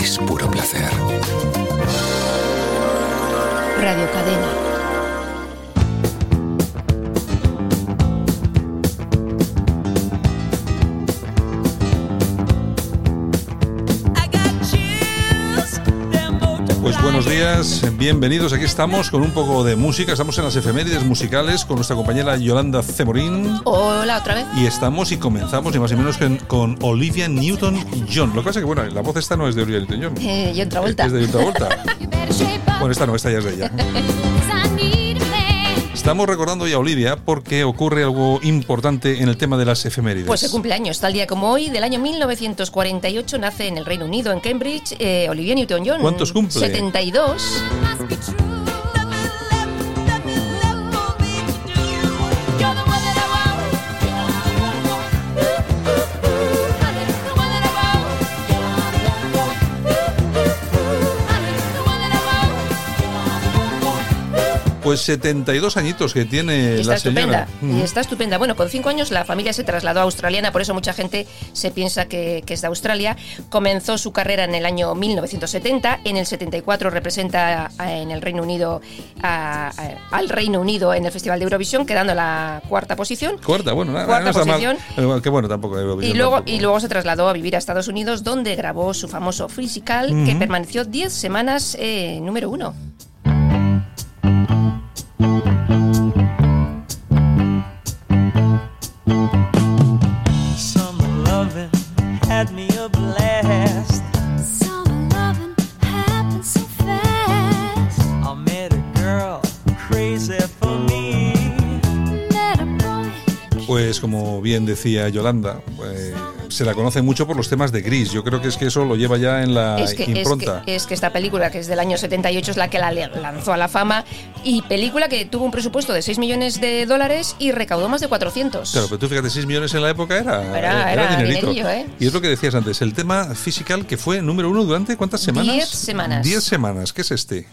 es puro placer. Radio Cadena. Días, bienvenidos. Aquí estamos con un poco de música. Estamos en las efemérides musicales con nuestra compañera Yolanda Cemorín. Hola, otra vez. Y estamos y comenzamos, ni más ni menos que con Olivia Newton-John. Lo que pasa es que, bueno, la voz esta no es de Olivia Newton-John. Eh, y otra vuelta. Es de otra vuelta. bueno, esta no, esta ya es de ella. Estamos recordando ya a Olivia porque ocurre algo importante en el tema de las efemérides. Pues se cumple años, tal día como hoy, del año 1948, nace en el Reino Unido, en Cambridge, eh, Olivia Newton-John. ¿Cuántos cumple? 72. Pues 72 añitos que tiene Y está la señora. estupenda. Y está estupenda. Bueno, con cinco años la familia se trasladó a australiana, por eso mucha gente se piensa que, que es de Australia. Comenzó su carrera en el año 1970. En el 74 representa en el Reino Unido a- a- al Reino Unido en el Festival de Eurovisión, quedando en la cuarta posición. Cuarta, bueno, Cuarta no está mal. posición. Eh, Que bueno, tampoco. Y luego, y luego se trasladó a vivir a Estados Unidos, donde grabó su famoso Physical, que permaneció 10 semanas eh, número uno. Had me a blast. Summer loving happened so fast. I met a girl crazy for me. Met a boy. Pues como bien decía Yolanda, pues, se la conoce mucho por los temas de Gris. Yo creo que es que eso lo lleva ya en la es, que, es, impronta. que, es que esta película, que es del año 78, es la que la lanzó a la fama. Y película que tuvo un presupuesto de 6 millones de dólares y recaudó más de 400. Claro, pero tú fíjate, 6 millones en la época era, Era- era dinerito. dinerillo, ¿eh? Y es lo que decías antes, el tema physical que fue número uno durante ¿cuántas semanas? Diez semanas. 10 semanas, ¿qué es este?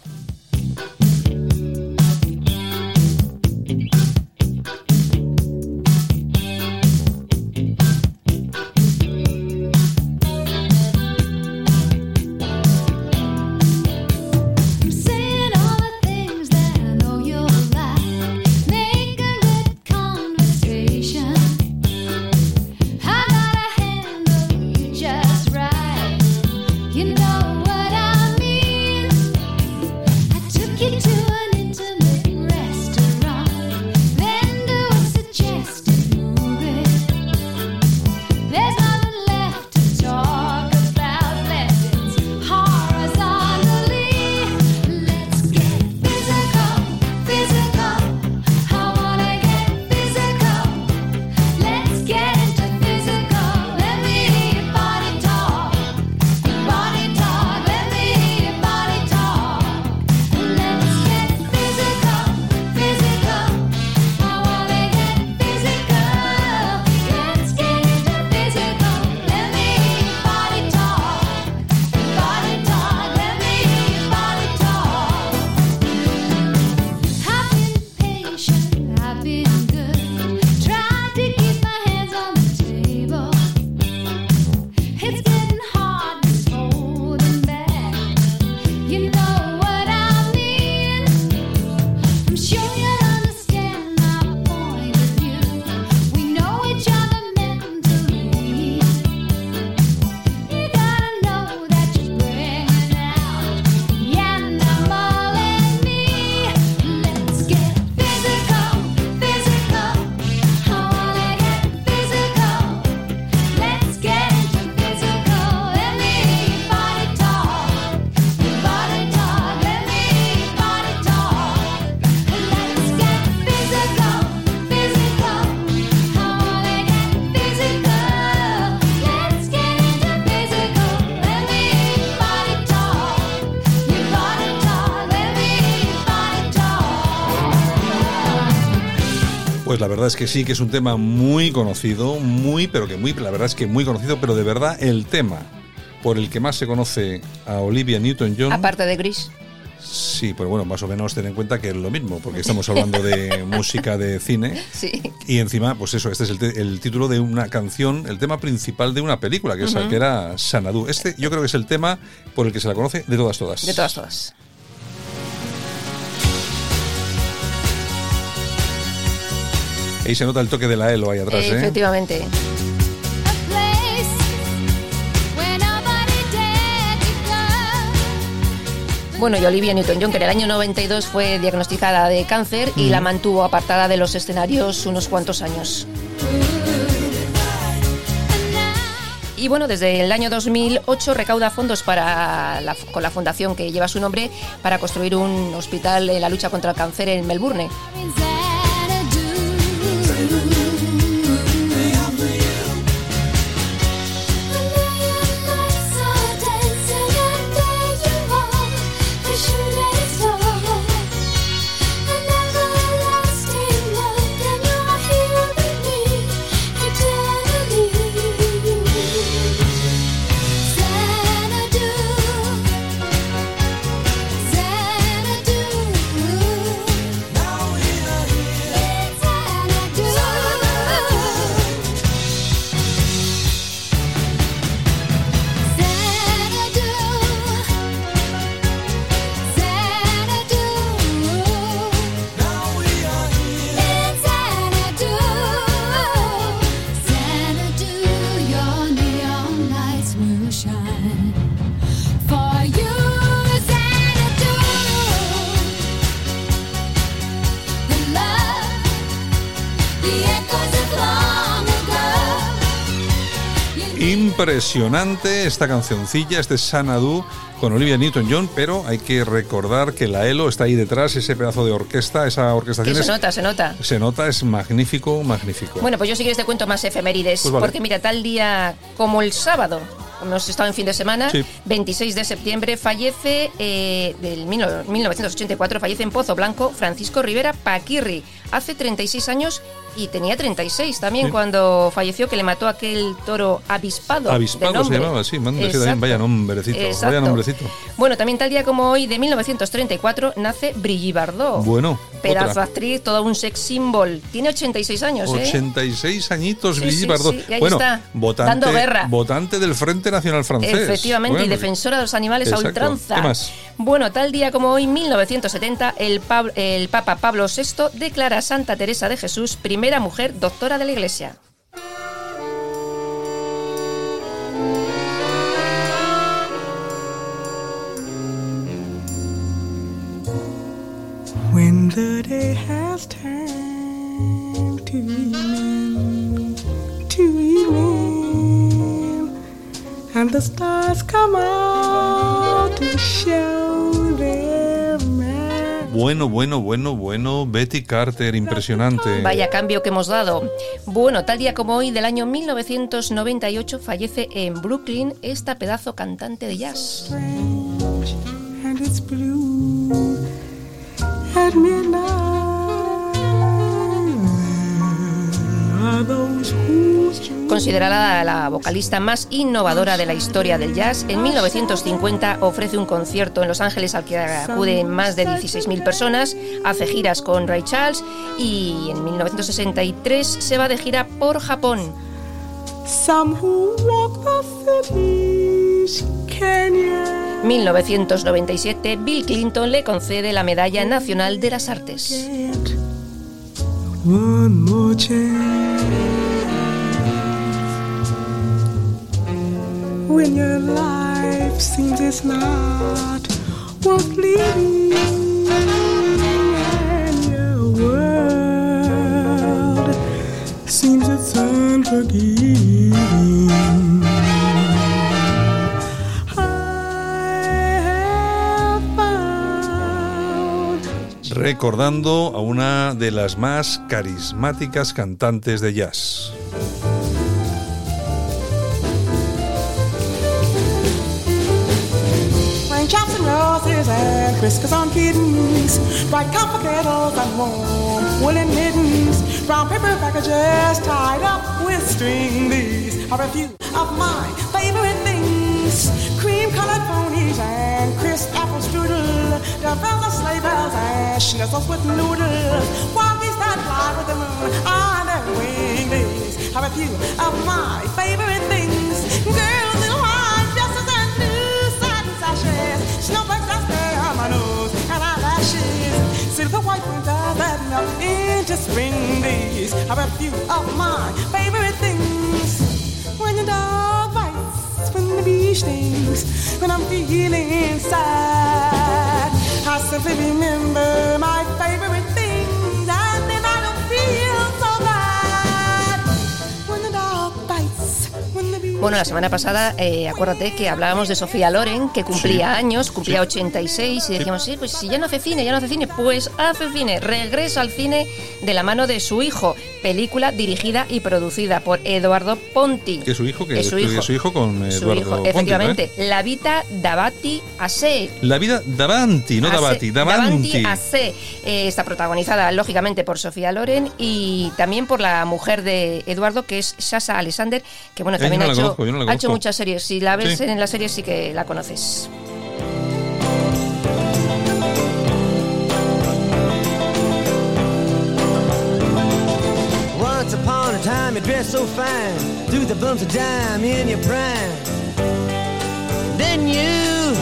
La verdad es que sí, que es un tema muy conocido, muy, pero que muy, la verdad es que muy conocido, pero de verdad el tema por el que más se conoce a Olivia Newton-John Aparte de Gris. Sí, pero bueno, más o menos ten en cuenta que es lo mismo, porque estamos hablando de música de cine. Sí. Y encima, pues eso, este es el, el título de una canción, el tema principal de una película, que, es, que era Sanadu. Este yo creo que es el tema por el que se la conoce de todas, todas. De todas, todas. Ahí se nota el toque de la Elo ahí atrás, ¿eh? Efectivamente. Bueno, y Olivia Newton-John, que en el año 92 fue diagnosticada de cáncer y la mantuvo apartada de los escenarios unos cuantos años. Y bueno, desde el año 2008 recauda fondos para la- con la fundación que lleva su nombre para construir un hospital en la lucha contra el cáncer en Melbourne. you. Impresionante esta cancioncilla, este Sanadu con Olivia Newton-John, pero hay que recordar que la Elo está ahí detrás, ese pedazo de orquesta, esa Que orquestación se es- nota, se nota. se nota, es magnífico, magnífico. Bueno, pues yo sí que te cuento más efemérides, Pues vale. porque mira, tal día como el sábado, hemos estado en fin de semana, Sí. 26 de septiembre, fallece, eh, del 1984, fallece en Pozo Blanco Francisco Rivera Paquirri, hace 36 años y tenía 36 también Sí. cuando falleció, que le mató aquel toro avispado. Avispado se llamaba, sí, manda, sí, también, vaya nombrecito, vaya nombrecito. Bueno, también tal día como hoy, de 1934, nace Brigitte Bardot. Bueno, Pedazo otra. actriz, todo un sex symbol. Tiene 86 años, ¿eh? 86 añitos, Sí, Brigitte sí, Bardot. y ahí bueno, está, votante, dando guerra. votante del Frente Nacional Francés. Efectivamente, y defensora de los animales a exacto. ultranza. ¿Qué más? Bueno, tal día como hoy, 1970, el, Pab- el Papa Pablo VI declara a Santa Teresa de Jesús primera mujer doctora de la Iglesia. When the day has turned to evening, to evening, and the stars come out to show their. Bueno, bueno, bueno, bueno. Betty Carter, impresionante. Vaya cambio que hemos dado. Bueno, tal día como hoy, del año 1998, fallece en Brooklyn esta pedazo cantante de jazz. Strange, Considerada la vocalista más innovadora de la historia del jazz, en 1950 ofrece un concierto en Los Ángeles al que acuden más de 16.000 personas, hace giras con Ray Charles y en 1963 se va de gira por Japón. Some who walk the cities, Kenya. 1997 Bill Clinton le concede la Medalla Nacional de las Artes. One more chance. When your life seems it's not worth living, and your world seems it's unforgiving. Recordando a una de las más carismáticas cantantes de jazz. Rain chops and roses and whiskers on kittens, bright copper kettles and warm woolen mittens, brown paper packages tied up with string. These are a few of my favorite things: cream-colored ponies and crisp apple strudel, The bells of sleigh bells and schnitzels with noodles. While geese that fly with the moon on their wings. Have a few of my favorite things. Girls in white dresses and new satin sashes. Snowflakes that stay on my nose and eyelashes. Silver white winter that melt into spring days. Have a few of my favorite things. When the dog bites, when the bee stings, when I'm feeling sad, I simply remember my favorite things, Bueno, la semana pasada, eh, acuérdate que hablábamos de Sofía Loren, que cumplía años, cumplía 86, y decíamos, sí, pues si ya no hace cine, ya no hace cine, pues hace cine, regresa al cine de la mano de su hijo, película dirigida y producida por Eduardo Ponti. Que su hijo, que Es su hijo. su hijo con Su Eduardo hijo, Ponti, ¿no, efectivamente. eh? La Vita Davati Ase. La vida davanti, no Davati, davanti. Ase. Eh, está protagonizada, lógicamente, por Sofía Loren y también por la mujer de Eduardo, que es Sasa Alexander, que bueno, también no ha, hecho, conozco, yo no la ha hecho muchas series. Si la ves Sí. en la serie, sí que la conoces. Once upon a time, you dressed so fine, threw the bumps of dime in your prime. Then you,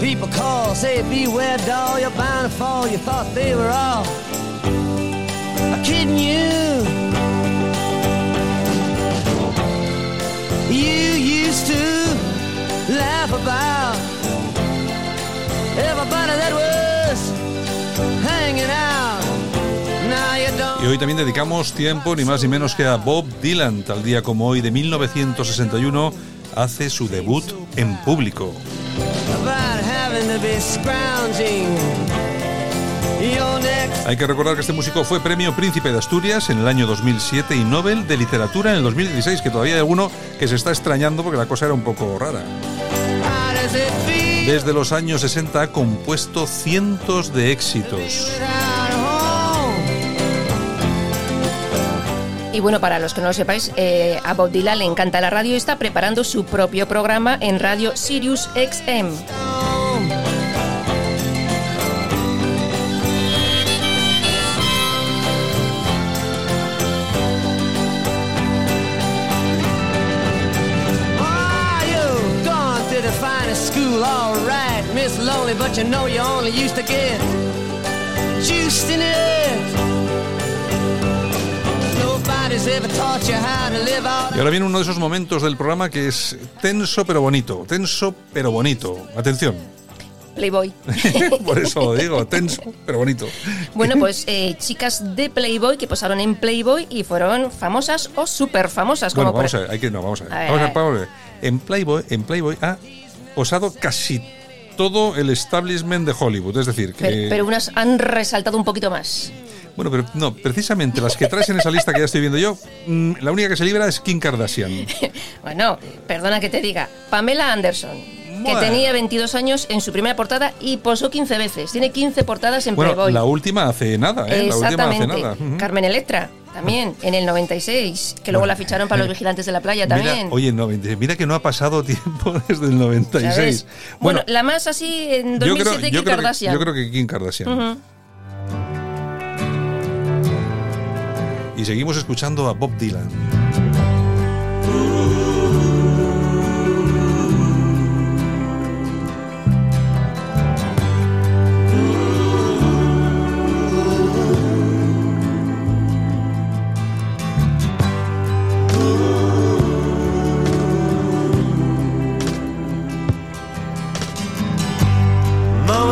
people call, say beware, doll, you're bound to fall. You thought they were all kidding you. You used to laugh about everybody that was hanging out. Now you don't. Y hoy también dedicamos tiempo, ni más ni menos que a Bob Dylan. Tal día como hoy, de 1961, hace su debut en público. about Hay que recordar que este músico fue premio Príncipe de Asturias en el año 2007 y Nobel de Literatura en el 2016, que todavía hay alguno que se está extrañando porque la cosa era un poco rara. Desde los años 60 ha compuesto cientos de éxitos. Y bueno, para los que no lo sepáis, eh, a Bob le encanta la radio y está preparando su propio programa en radio Sirius XM. Lonely, but you know you only used to get juiced in it. Nobody's ever taught you how to live out. Y ahora viene uno de esos momentos del programa que es tenso pero bonito, tenso pero bonito. Atención, Playboy. por eso lo digo, tenso pero bonito. Bueno, pues eh, chicas de Playboy que posaron en Playboy y fueron famosas o súper famosas. Bueno, como por- vamos a ver, hay que, no, vamos a ver. A ver, Vamos a a ver, vamos a ver. En Playboy, en Playboy ha posado casi todo el establishment de Hollywood. Es decir, que. Pero, pero unas han resaltado un poquito más. Bueno, pero no, precisamente las que traes en esa lista que ya estoy viendo yo, mm, la única que se libra es Kim Kardashian. Bueno, perdona que te diga, Pamela Anderson, Bueno. que tenía 22 años en su primera portada y posó 15 veces. Tiene 15 portadas en Bueno, Playboy. la última hace nada, ¿eh? La última hace Exactamente. nada. Carmen Electra, también, en el 96, que luego la ficharon para los vigilantes de la playa también. Mira, oye, no, mira que no ha pasado tiempo desde el 96. ¿Sabes? Bueno, la más así en 2007 Kim yo creo Kardashian. Que, yo creo que Kim Kardashian. Ujú. Y seguimos escuchando a Bob Dylan.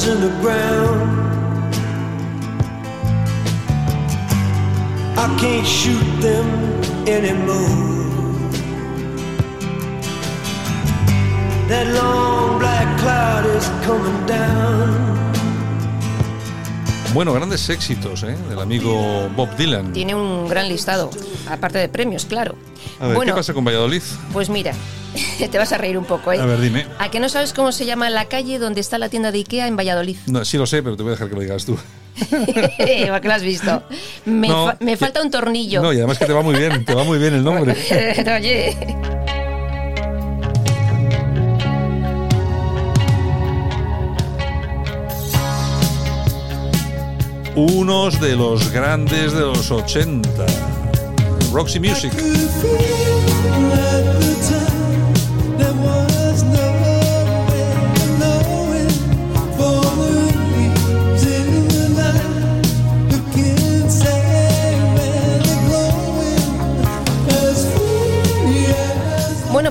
guns in the ground. I can't shoot them anymore. That long black cloud is coming down. Bueno, grandes éxitos ¿eh? del amigo Bob Dylan. Tiene un gran listado, aparte de premios, claro. A ver, bueno, ¿qué pasa con Valladolid? pues mira, te vas a reír un poco, ¿eh? A ver, dime. ¿A que no sabes cómo se llama la calle donde está la tienda de Ikea en Valladolid? No, sí lo sé, pero te voy a dejar que lo digas tú. ¿Para qué lo has visto? Me, No, fa- me que- falta un tornillo. No, y además que te va muy bien, te va muy bien el nombre. Oye. Unos de los grandes de los 80. Roxy Music.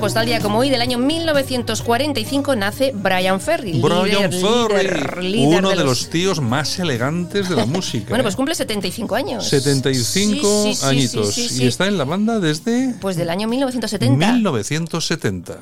Pues tal día como hoy, del año 1945, nace Brian Ferry. Brian líder, Ferry, líder, líder uno de los tíos más elegantes de la música. Bueno, ¿eh? pues cumple 75 años. 75 Sí, sí, añitos. sí. Y está en la banda desde Pues del año 1970. 1970.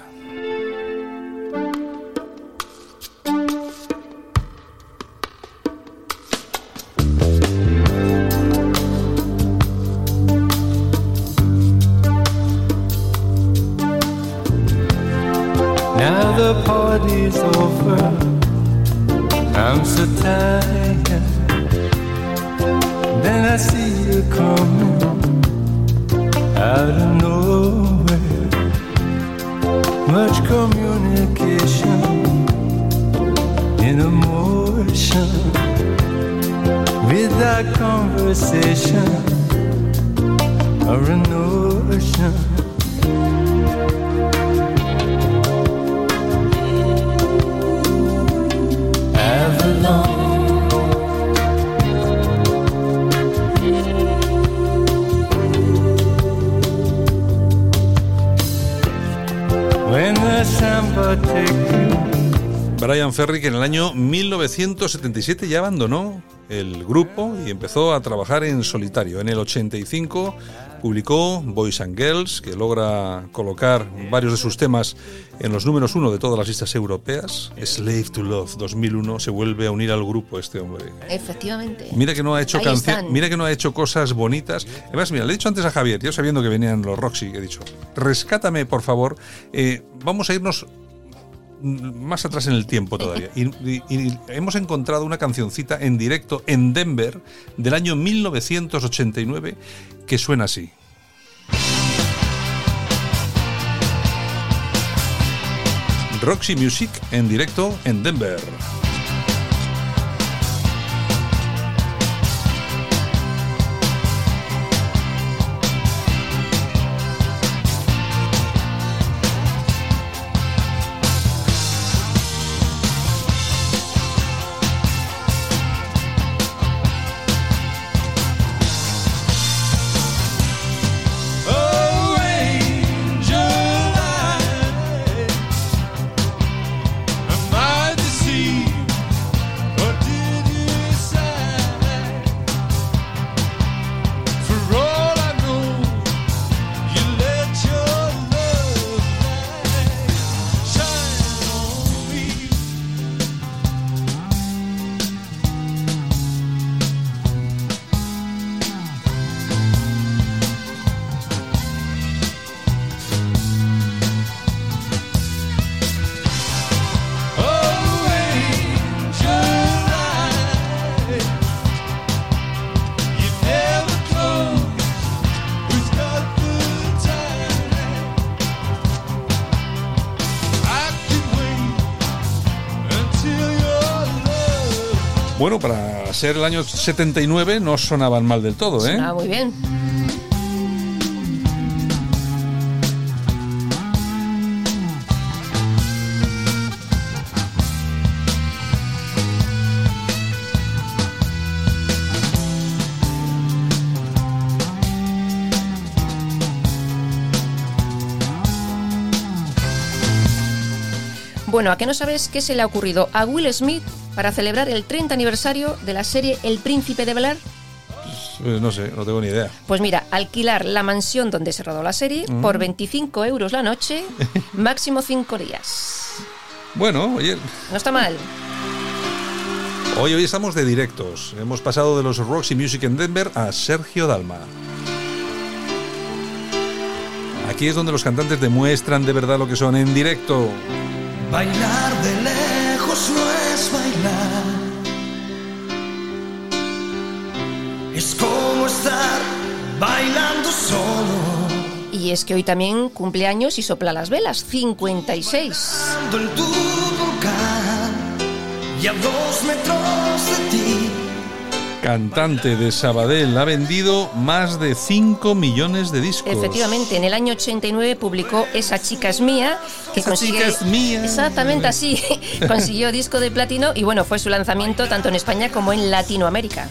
Emotion. Without conversation or a notion. Avalon. When the samba take you Brian Ferry, que en el año 1977 ya abandonó el grupo y empezó a trabajar en solitario. En el 85 publicó Boys and Girls, que logra colocar varios de sus temas en los números uno de todas las listas europeas. Slave to Love 2001 se vuelve a unir al grupo este hombre. Efectivamente. Mira que no ha hecho están. mira que no ha hecho cosas bonitas. Además, mira, le he dicho antes a Javier, yo sabiendo que venían los Roxy, he dicho, rescátame por favor. Eh, vamos a irnos más atrás en el tiempo todavía. Y, hemos encontrado una cancioncita en directo en Denver del año 1989 que suena así. Roxy Music en directo en Denver. ser el año 79 no sonaban mal del todo, ¿eh? Ah, muy bien. Bueno, ¿a qué no sabes qué se le ha ocurrido a Will Smith para celebrar el 30 aniversario de la serie El Príncipe de Bel-Air? Eh, no sé, no tengo ni idea. Pues mira, alquilar la mansión donde se rodó la serie Mm. por 25 euros la noche, máximo 5 días. Bueno, oye, No está mal. hoy, hoy estamos de directos. Hemos pasado de los Roxy Music en Denver a Sergio Dalma. Aquí es donde los cantantes demuestran de verdad lo que son en directo. Bailar de lejos no es bailar. Es como estar bailando solo. Y es que hoy también cumpleaños y sopla las velas, 56. Ando en tu volcán y a dos metros de ti. Cantante de Sabadell ha vendido más de 5 millones de discos. Efectivamente, en el año 89 publicó Esa chica es mía, que Esa chica es mía. Exactamente así, consiguió disco de platino y bueno, fue su lanzamiento tanto en España como en Latinoamérica.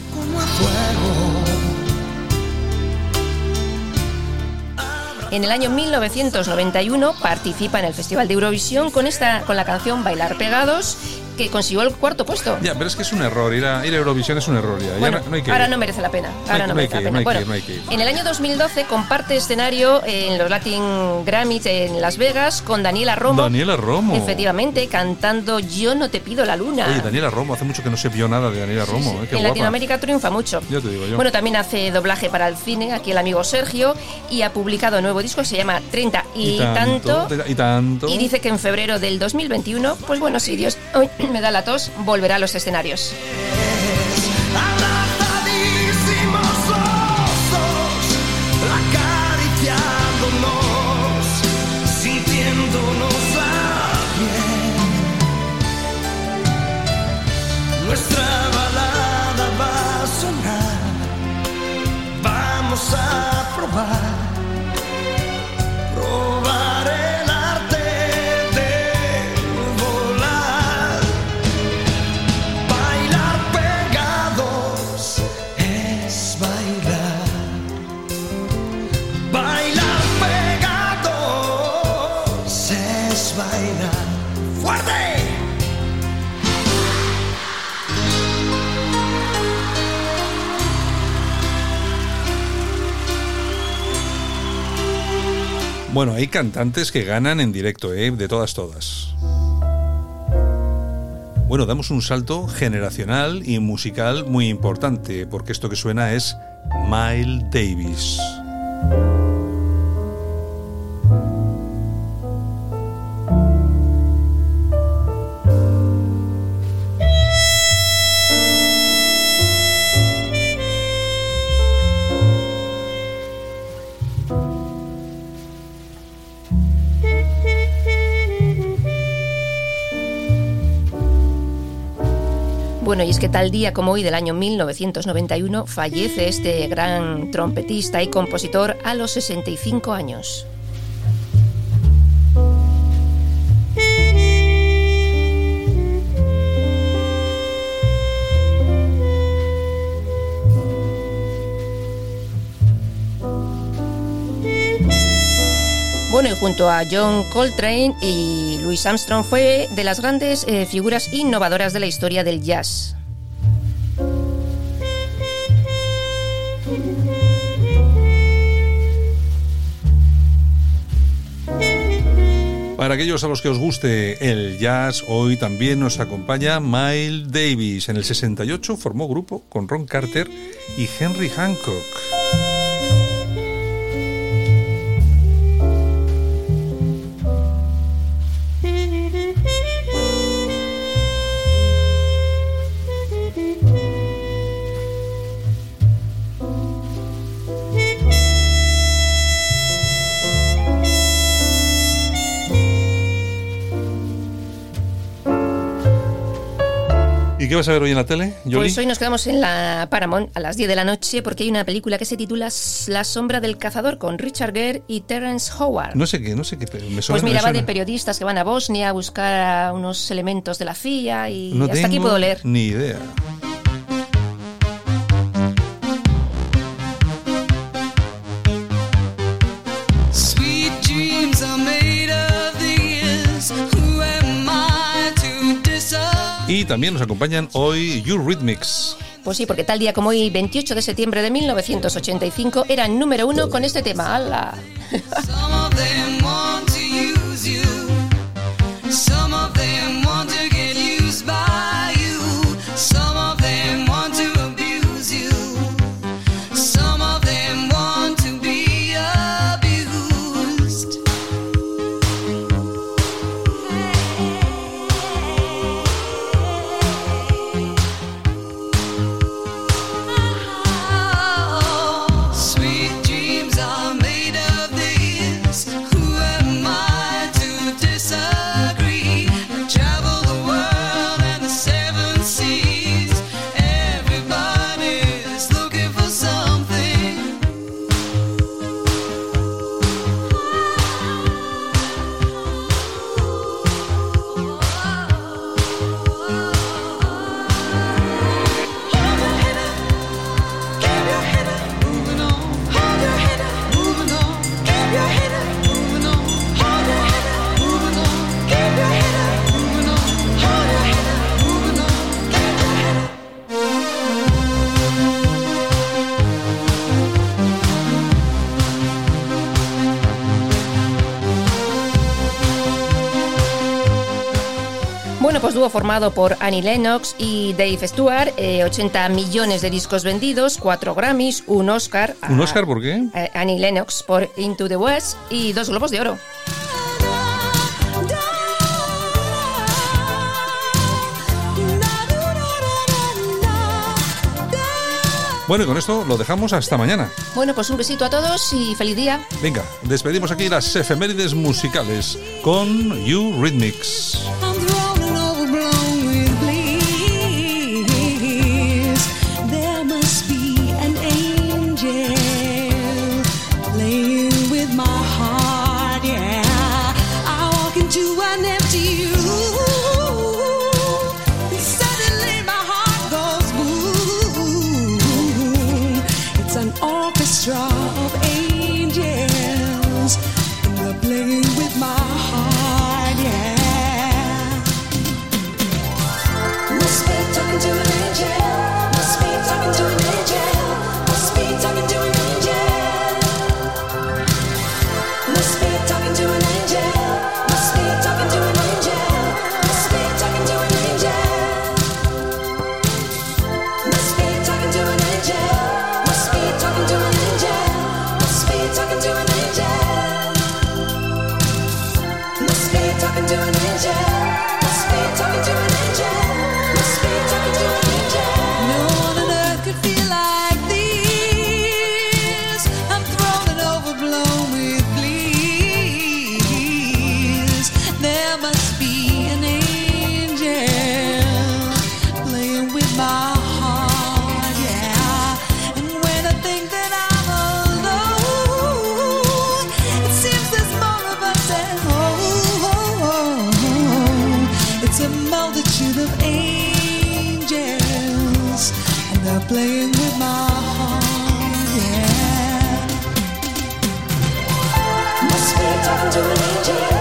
En el año 1991 participa en el Festival de Eurovisión con esta con la canción Bailar pegados, que consiguió el cuarto puesto. Ya, pero es que es un error. Ir a, ir a Eurovisión es un error ya. Ya Bueno, no, no hay que ahora no merece la pena. Ahora no, merece la pena. en el año 2012 comparte escenario en los Latin Grammys en Las Vegas con Daniela Romo. Daniela Romo. Efectivamente, cantando Yo no te pido la luna. Oye, Daniela Romo, hace mucho que no se vio nada de Daniela Romo. eh, qué en guapa. Latinoamérica triunfa mucho. Ya te digo yo. Bueno, también hace doblaje para el cine, aquí el amigo Sergio, y ha publicado un nuevo disco que se llama 30 y, tanto. Y tanto. Y dice que en febrero del 2021, pues bueno, si Dios me da la tos, volverá a los escenarios. Bueno, hay cantantes que ganan en directo, ¿eh? de todas, todas. Bueno, damos un salto generacional y musical muy importante, porque esto que suena es Miles Davis. Es que tal día como hoy del año 1991 fallece este gran trompetista y compositor a los 65 años. Bueno, y junto a John Coltrane y Louis Armstrong fue de las grandes eh, figuras innovadoras de la historia del jazz. Aquellos a los que os guste el jazz, hoy también nos acompaña Miles Davis. En el 68 formó grupo con Ron Carter y Henry Hancock. ¿Y qué vas a ver hoy en la tele, Yoli? Pues hoy nos quedamos en la Paramount a las 10 de la noche porque hay una película que se titula La sombra del cazador con Richard Gere y Terence Howard. No sé qué, no sé qué, me suena. pues mira, me va de periodistas que van a Bosnia a buscar unos elementos de la CIA y No hasta aquí tengo puedo leer. Ni idea. también nos acompañan hoy Eurythmics. Pues sí, porque tal día como hoy, 28 de septiembre de 1985, era número uno con este tema. ¡Hala! Bueno, pues dúo formado por Annie Lennox y Dave Stewart, eh, 80 millones de discos vendidos, 4 Grammys, un Oscar. ¿Un Oscar por qué? Annie Lennox por Into the West y dos Globos de Oro. Bueno, y con esto lo dejamos hasta mañana. Bueno, pues un besito a todos y feliz día. Venga, despedimos aquí las efemérides musicales con You Rhythmics. to an angel.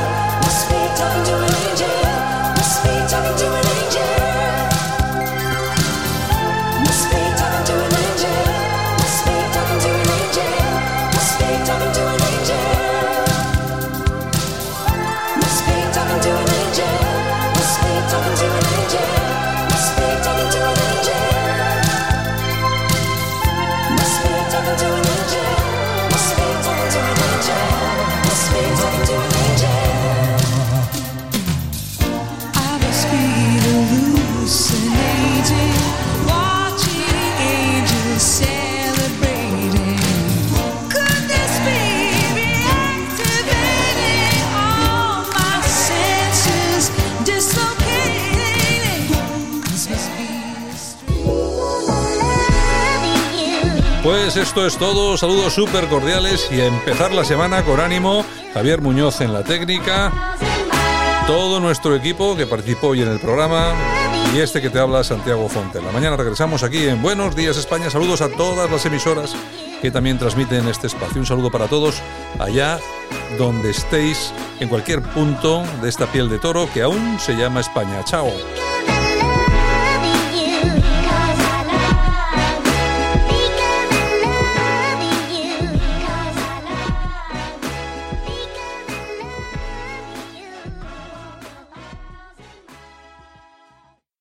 Pues esto es todo. Saludos súper cordiales y a empezar la semana con ánimo. Javier Muñoz en la técnica. Todo nuestro equipo que participó hoy en el programa. Y este que te habla, Santiago Fonte. La mañana regresamos aquí en Buenos Días España. Saludos a todas las emisoras que también transmiten este espacio. Un saludo para todos allá donde estéis, en cualquier punto de esta piel de toro que aún se llama España. Chao.